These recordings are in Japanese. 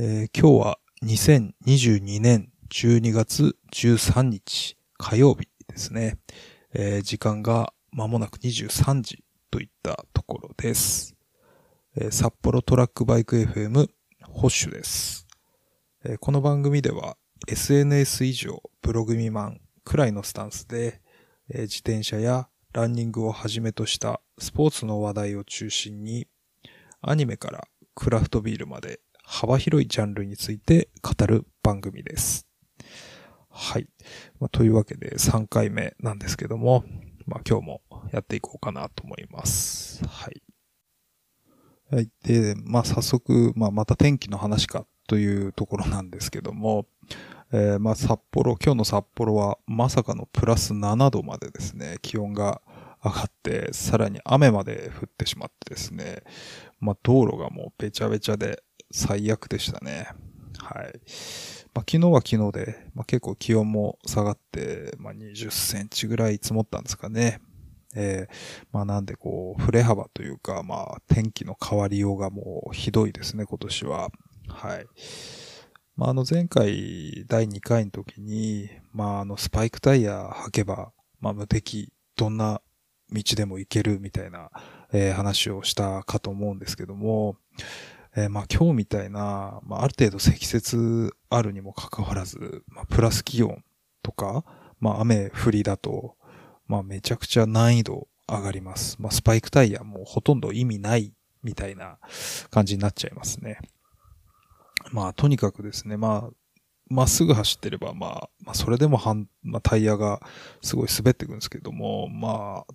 えー今日は2022年12月13日火曜日ですね。えー時間が間もなく23時といったところです。えー札幌トラックバイク FM ホッシュです。えーこの番組では SNS 以上ブログ未満くらいのスタンスで、えー自転車やランニングをはじめとしたスポーツの話題を中心にアニメからクラフトビールまで幅広いジャンルについて語る番組です。はい。まあ、というわけで3回目なんですけども、まあ、今日もやっていこうかなと思います。はい。はい。で、まあ、早速、まあ、また天気の話かというところなんですけども、えーまあ、札幌、今日の札幌はまさかのプラス7度までですね、気温が上がって、さらに雨まで降ってしまってですね、まあ、道路がもうべちゃべちゃで最悪でしたね。はい。まあ、昨日は昨日で、まあ、結構気温も下がって、まあ、20センチぐらい積もったんですかね。えーまあなんでこう、振れ幅というか、まあ天気の変わりようがもうひどいですね、今年は。はい。まああの前回第2回の時に、まああのスパイクタイヤ履けば、まあ無敵、どんな道でも行けるみたいな、えー話をしたかと思うんですけども、えーまあ今日みたいな、まあある程度積雪あるにもかかわらず、まあプラス気温とか、まあ雨降りだと、まあめちゃくちゃ難易度上がります。まあスパイクタイヤもほとんど意味ないみたいな感じになっちゃいますね。まあとにかくですね、まあ、まっすぐ走ってれば、まあ、まあそれでもはん、まあタイヤがすごい滑っていくんですけども、まあ、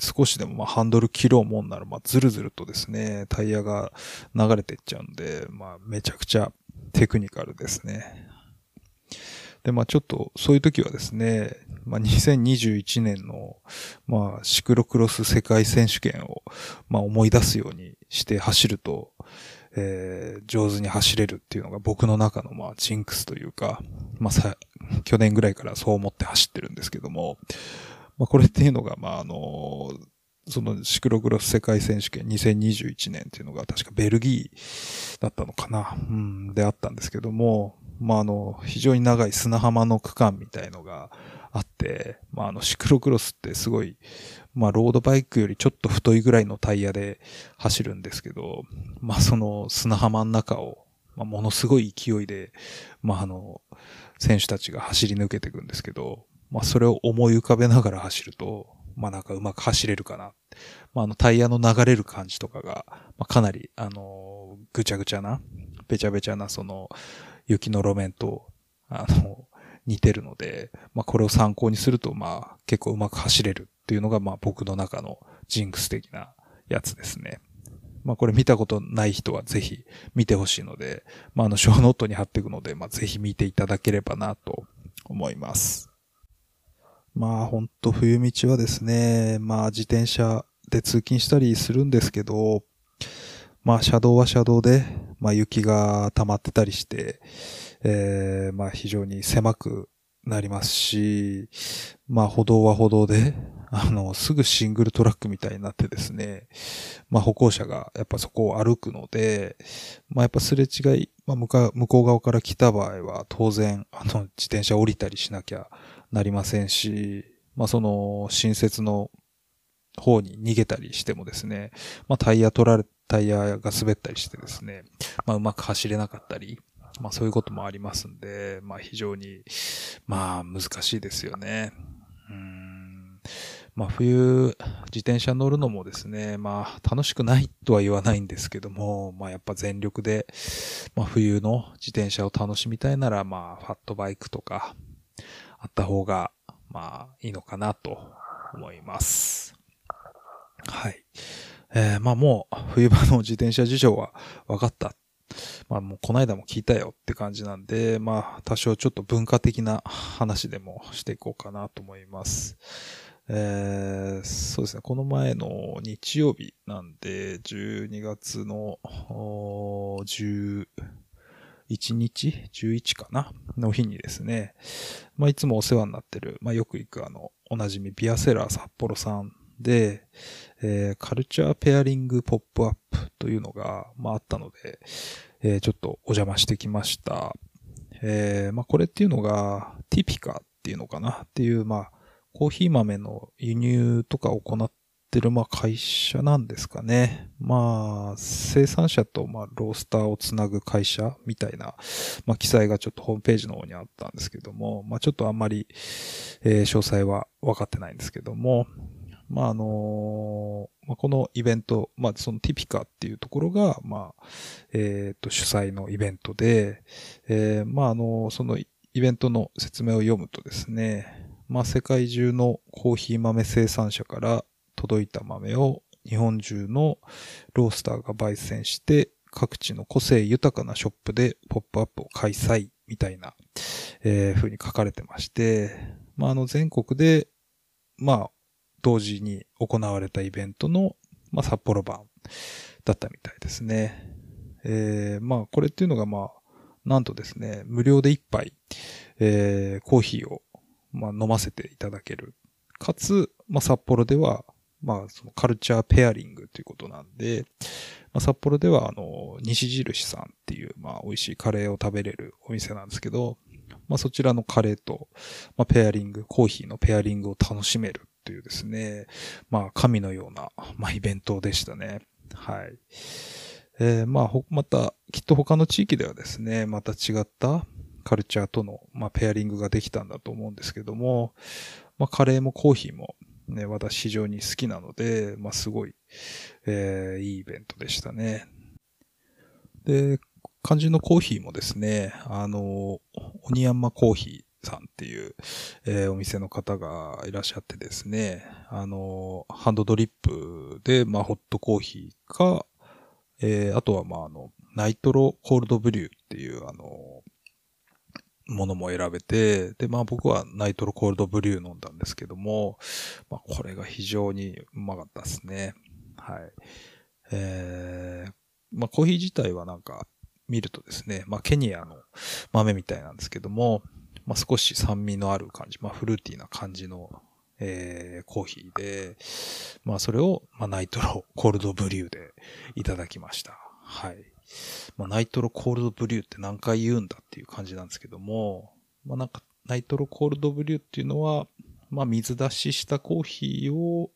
少しでもまあハンドル切ろうもんなら、まあずるずるとですね、タイヤが流れていっちゃうんで、まあめちゃくちゃテクニカルですね。で、まあちょっとそういう時はですね、まあ2021年の、まあシクロクロス世界選手権を、まあ思い出すようにして走ると、えー上手に走れるっていうのが僕の中のまあジンクスというか、まあさ、去年ぐらいからそう思って走ってるんですけども、まあこれっていうのがまああの、そのシクロクロス世界選手権2021年っていうのが確かベルギーだったのかな、うん、であったんですけども、まああの、非常に長い砂浜の区間みたいのがあって、まああのシクロクロスってすごい、まあロードバイクよりちょっと太いぐらいのタイヤで走るんですけど、まあその砂浜の中を、まあものすごい勢いで、まああの、選手たちが走り抜けていくんですけど、まあそれを思い浮かべながら走ると、まあなんかうまく走れるかな。まああのタイヤの流れる感じとかが、まあかなり、あの、ぐちゃぐちゃな、べちゃべちゃなその雪の路面と、あの、似てるので、まあこれを参考にすると、まあ結構うまく走れるっていうのが、まあ僕の中のジンクス的なやつですね。まあこれ見たことない人はぜひ見てほしいので、まああのショーノートに貼っていくので、まあぜひ見ていただければなと思います。まあ本当冬道はですね、まあ自転車で通勤したりするんですけど、まあ車道は車道で、まあ雪が溜まってたりして、えー、まあ非常に狭くなりますし、まあ歩道は歩道で、あの、すぐシングルトラックみたいになってですね、まあ歩行者がやっぱそこを歩くので、まあやっぱすれ違い、まあ向か向こう側から来た場合は当然、あの、自転車降りたりしなきゃなりませんし、まあその、新設の方に逃げたりしてもですね、まあタイヤ取られ、タイヤが滑ったりしてですね、まあうまく走れなかったり、まあそういうこともありますんで、まあ非常に、まあ難しいですよね。うん。まあ冬、自転車乗るのもですね、まあ楽しくないとは言わないんですけども、まあやっぱ全力で、まあ冬の自転車を楽しみたいなら、まあファットバイクとか、あった方が、まあいいのかなと思います。はい。えー、まあもう冬場の自転車事情は分かった。まあもうこの間も聞いたよって感じなんで、まあ多少ちょっと文化的な話でもしていこうかなと思います。えー、そうですね、この前の日曜日なんで、12月のおー11日 ?11 かな？の日にですね、まあいつもお世話になってる、まあよく行くあの、おなじみビアセラー札幌さんで、えーカルチャーペアリングポップアップというのが、まああったので、えー、ちょっとお邪魔してきました。えー、まあ、これっていうのが、ティピカっていうのかな？っていう、まあ、コーヒー豆の輸入とかを行ってってる、まあ、会社なんですかね。まあ、生産者と、まあ、ロースターをつなぐ会社みたいな、まあ、記載がちょっとホームページの方にあったんですけども、まあ、ちょっとあんまり、えー、詳細は分かってないんですけども、まあ、あのまあ、このイベント、まあ、そのティピカっていうところが、まあ、えっ、ー、と、主催のイベントで、えー、まあ、あの、そのイベントの説明を読むとですね、まあ、世界中のコーヒー豆生産者から届いた豆を日本中のロースターが焙煎して、各地の個性豊かなショップでポップアップを開催みたいな、えー、風に書かれてまして、まあ、あの全国で、まあ、同時に行われたイベントの、まあ、札幌版だったみたいですね。えー、まあ、これっていうのが、まあ、なんとですね、無料で一杯、えー、コーヒーを、まあ、飲ませていただける。かつ、まあ、札幌では、まあ、そのカルチャーペアリングということなんで、まあ、札幌では、あの、西印さんっていう、まあ、美味しいカレーを食べれるお店なんですけど、まあ、そちらのカレーと、まあ、ペアリング、コーヒーのペアリングを楽しめるというですね、まあ、神のような、まあ、イベントでしたね。はい。えー、まあ、また、きっと他の地域ではですね、また違ったカルチャーとの、まあ、ペアリングができたんだと思うんですけども、まあ、カレーもコーヒーも、ね、私非常に好きなので、まあ、すごい、えー、いいイベントでしたね。で、肝心のコーヒーもですね、あの、鬼山コーヒー、さんっていう、えー、お店の方がいらっしゃってですね、あの、ハンドドリップで、まあ、ホットコーヒーか、えー、あとは、まあ、あの、ナイトロコールドブリューっていう、あの、ものも選べて、で、まあ僕はナイトロコールドブリュー飲んだんですけども、まあこれが非常にうまかったですね。はい。えー、まあコーヒー自体はなんか見るとですね、まあケニアの豆みたいなんですけども、まあ、少し酸味のある感じ、まあ、フルーティーな感じの、えー、コーヒーで、まあ、それを、まあ、ナイトロコールドブリューでいただきました。はい。まあ、ナイトロコールドブリューって何回言うんだっていう感じなんですけども、まあ、なんか、ナイトロコールドブリューっていうのは、まあ、水出ししたコーヒーを、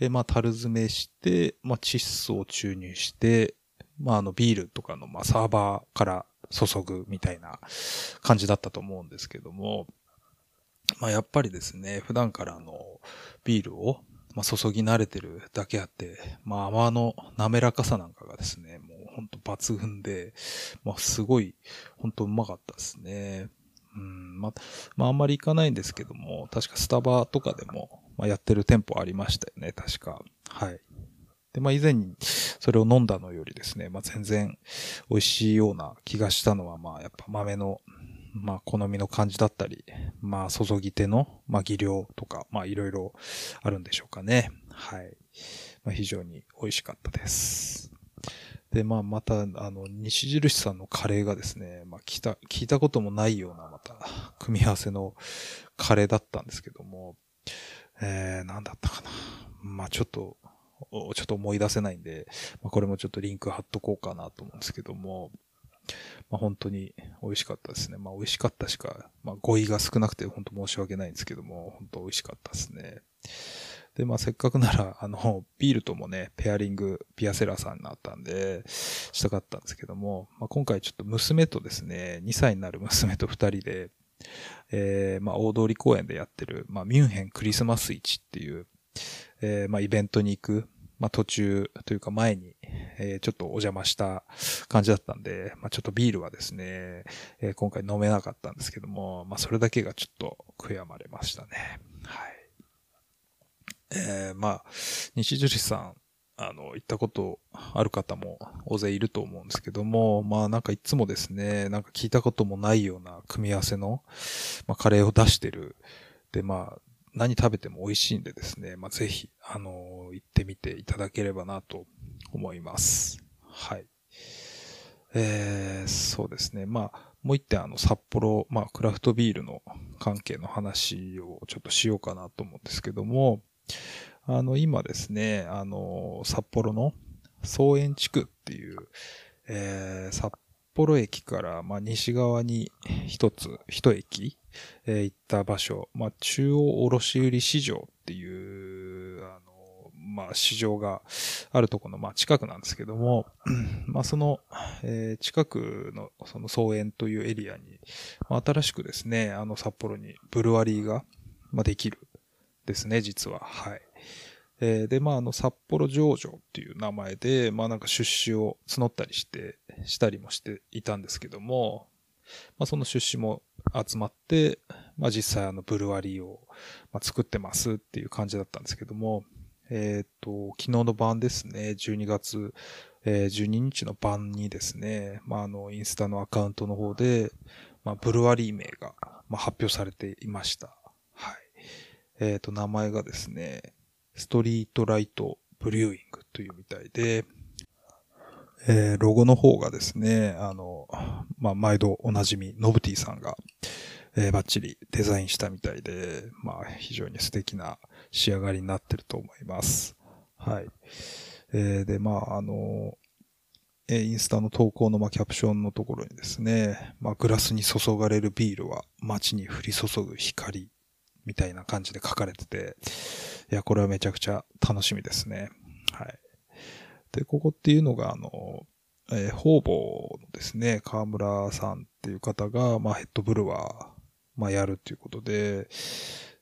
えまあ、樽詰めして、まあ、窒素を注入して、まあ、あの、ビールとかの、まあ、サーバーから注ぐみたいな感じだったと思うんですけども、まあやっぱりですね、普段からあの、ビールを、まあ、注ぎ慣れてるだけあって、まあ泡の滑らかさなんかがですね、ほんと抜群で、まあすごい、ほんとうまかったですね。うん、まあ、まああんまり行かないんですけども、確かスタバとかでも、まあ、やってる店舗ありましたよね、確か。はい。で、まあ以前にそれを飲んだのよりですね、まあ全然美味しいような気がしたのは、まあやっぱ豆の、まあ好みの感じだったり、まあ注ぎ手の、まあ技量とか、まあいろいろあるんでしょうかね。はい。まあ非常に美味しかったです。で、まあまた、あの、西印さんのカレーがですね、まあ聞いた、聞いたこともないようなまた、組み合わせのカレーだったんですけども、えー、なんだったかな。まあちょっと、ちょっと思い出せないんで、まあ、これもちょっとリンク貼っとこうかなと思うんですけども、まあ、本当に美味しかったですね。まあ、美味しかったしか、まあ、語彙が少なくて本当申し訳ないんですけども、本当美味しかったですね。で、まあ、せっかくなら、あの、ビールともね、ペアリング、ピアセラーさんになったんで、したかったんですけども、まあ、今回ちょっと娘とですね、2歳になる娘と2人で、えー、まあ、大通公園でやってる、まあ、ミュンヘンクリスマス市っていう、えー、まあ、イベントに行く、まあ、途中というか前に、えー、ちょっとお邪魔した感じだったんで、まあ、ちょっとビールはですね、えー、今回飲めなかったんですけども、まあ、それだけがちょっと悔やまれましたね。はい。えー、まあ、西樹さん、あの、行ったことある方も大勢いると思うんですけども、まあなんかいつもですね、なんか聞いたこともないような組み合わせの、まあカレーを出してる。で、まあ何食べても美味しいんでですね、まあ、ぜひ、あのー、行ってみていただければなと思います。はい。えー、そうですね。まあ、もう一点あの、札幌、まあ、クラフトビールの関係の話をちょっとしようかなと思うんですけども、あの、今ですね、あの、札幌の草園地区っていう、えー、札幌駅から、まあ、西側に一つ、一駅、えー、行った場所、まあ、中央卸売市場っていう、あの、まあ、市場があるところの、まあ、近くなんですけども、まあ、その、えー、近くの、その草園というエリアに、まあ、新しくですね、あの、札幌にブルワリーが、まあ、できる。ですね、実は。はい。えー、で、まあ、あの、札幌上場っていう名前で、まあ、なんか出資を募ったりして、したりもしていたんですけども、まあ、その出資も集まって、まあ、実際あの、ブルワリーを、まあ、作ってますっていう感じだったんですけども、えっ、ー、と、昨日の晩ですね、12月、えー、12日の晩にですね、まあ、あの、インスタのアカウントの方で、まあ、ブルワリー名が、まあ、発表されていました。えっ、ー、と、名前がですね、ストリートライトブリューイングというみたいで、えー、ロゴの方がですね、あの、まあ、毎度おなじみ、ノブティさんが、えー、バッチリデザインしたみたいで、まあ、非常に素敵な仕上がりになってると思います。はい。えー、で、まあ、あの、えー、インスタの投稿の、まあ、キャプションのところにですね、まあ、グラスに注がれるビールは街に降り注ぐ光みたいな感じで書かれてて、いや、これはめちゃくちゃ楽しみですね。はい。で、ここっていうのが、あの、えー、方々のですね、河村さんっていう方が、まあ、ヘッドブルワー、まあ、やるっていうことで、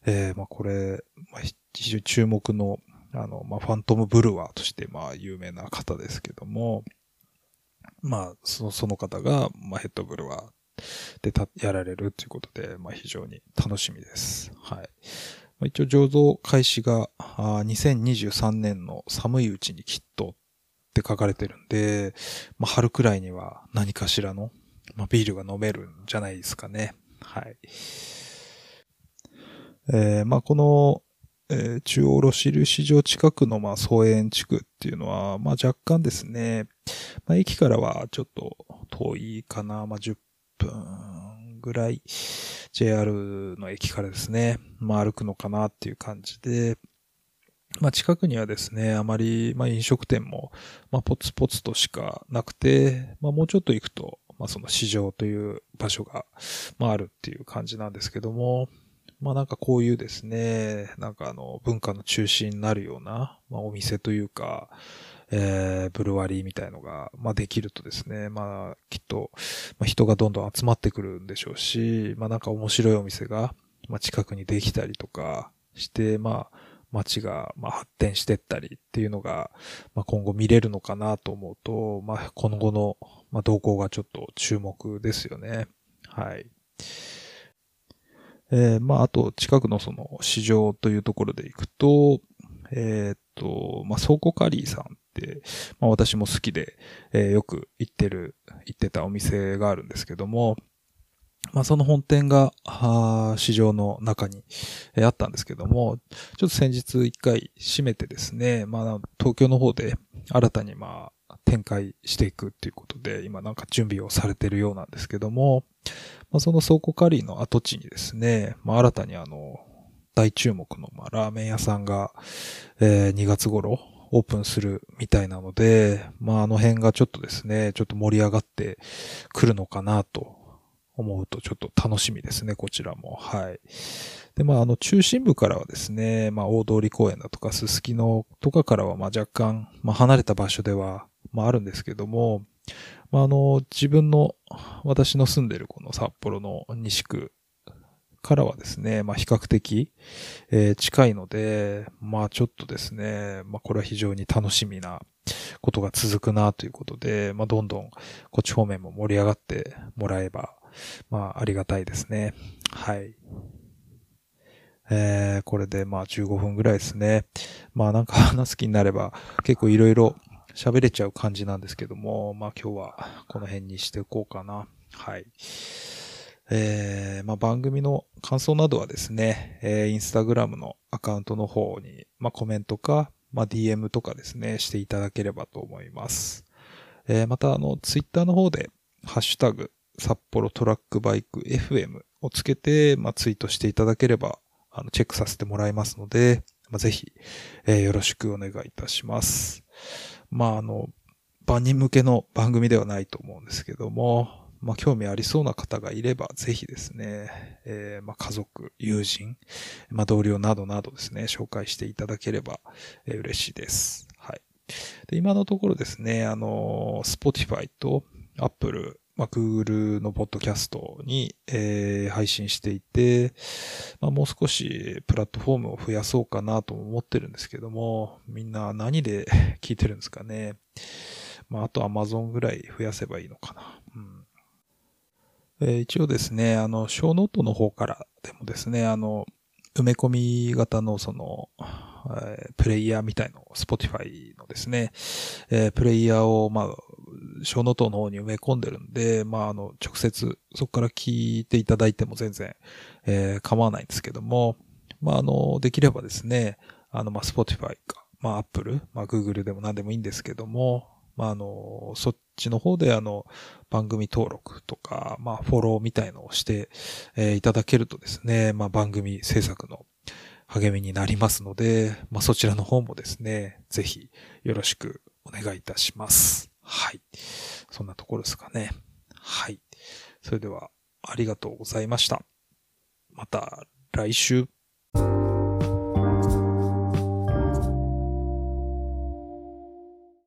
えー、まあ、これ、まあ、非常に注目の、あの、まあ、ファントムブルワーとして、まあ、有名な方ですけども、まあ、その、その方が、まあ、ヘッドブルワーでた、やられるということで、まあ非常に楽しみです。はい。一応醸造開始があ2023年の寒いうちにきっとって書かれてるんで、まあ春くらいには何かしらの、まあ、ビールが飲めるんじゃないですかね。はい。えー、まあこの、えー、中央ロシル市場近くの、まあ、総園地区っていうのは、まあ、若干ですね、まあ、駅からはちょっと遠いかな、まあ、10分ぐらい JR の駅からですね、まあ歩くのかなっていう感じで、まあ近くにはですね、あまり、まあ飲食店も、まあポツポツとしかなくて、まあもうちょっと行くと、まあその市場という場所が、まああるっていう感じなんですけども、まあなんかこういうですね、なんかあの文化の中心になるような、まあお店というか、えー、ブルワリーみたいのが、まあ、できるとですね、まあ、きっと、まあ、人がどんどん集まってくるんでしょうし、まあ、なんか面白いお店が、まあ、近くにできたりとかして、まあ、街が、まあ、発展してったりっていうのが、まあ、今後見れるのかなと思うと、まあ、今後の、まあ、動向がちょっと注目ですよね。はい。えー、まあ、あと、近くのその市場というところで行くと、えー、っと、まあ、倉庫カリーさん、まあ私も好きで、えー、よく行ってる、行ってたお店があるんですけども、まあその本店が、市場の中に、えー、あったんですけども、ちょっと先日一回閉めてですね、まあ東京の方で新たにまあ展開していくっていうことで、今なんか準備をされてるようなんですけども、まあその倉庫カリーの跡地にですね、まあ新たにあの、大注目の、まあ、ラーメン屋さんが、えー、2月頃、オープンするみたいなので、まああの辺がちょっとですね、ちょっと盛り上がってくるのかなと思うとちょっと楽しみですね、こちらも。はい。で、まああの中心部からはですね、まあ大通公園だとかすすきのとかからはまあ若干、まあ離れた場所では、まああるんですけども、まああの自分の、私の住んでるこの札幌の西区からはですね、まあ比較的、えー、近いので、まあちょっとですね、まあこれは非常に楽しみなことが続くなということで、まあどんどんこっち方面も盛り上がってもらえば、まあありがたいですね。はい。えー、これでまあ15分ぐらいですね。まあなんか話す気になれば結構いろいろ喋れちゃう感じなんですけども、まあ今日はこの辺にしていこうかな。はい。えー、まあ、番組の感想などはですね、えー、インスタグラムのアカウントの方に、まあ、コメントか、まあ、DM とかですね、していただければと思います。えー、また、あの、ツイッターの方で、ハッシュタグ、札幌トラックバイク FM をつけて、まあ、ツイートしていただければ、あの、チェックさせてもらいますので、まあ、ぜひ、えー、よろしくお願いいたします。まあ、あの、般に向けの番組ではないと思うんですけども、まあ、興味ありそうな方がいれば、ぜひですね、えー、まあ、家族、友人、まあ、同僚などなどですね、紹介していただければ、えー、嬉しいです。はい。で、今のところですね、あの、Spotify と Apple、まあ、Google のポッドキャストに、えー、配信していて、まあ、もう少しプラットフォームを増やそうかなと思ってるんですけども、みんな何で聞いてるんですかね。まあ、あと Amazon ぐらい増やせばいいのかな。え、一応ですね、あの、小ノートの方からでもですね、あの、埋め込み型のその、えー、プレイヤーみたいの、Spotify のですね、えー、プレイヤーを、まあ、小ノートの方に埋め込んでるんで、まあ、あの、直接そこから聞いていただいても全然、えー、構わないんですけども、まあ、あの、できればですね、あの、まあ、Spotify か、まあ、Apple、まあ、Google でも何でもいいんですけども、まあ、あの、そっちの方であの、番組登録とか、まあ、フォローみたいのをして、えー、いただけるとですね、まあ、番組制作の励みになりますので、まあ、そちらの方もですね、ぜひよろしくお願いいたします。はい。そんなところですかね。はい。それでは、ありがとうございました。また来週。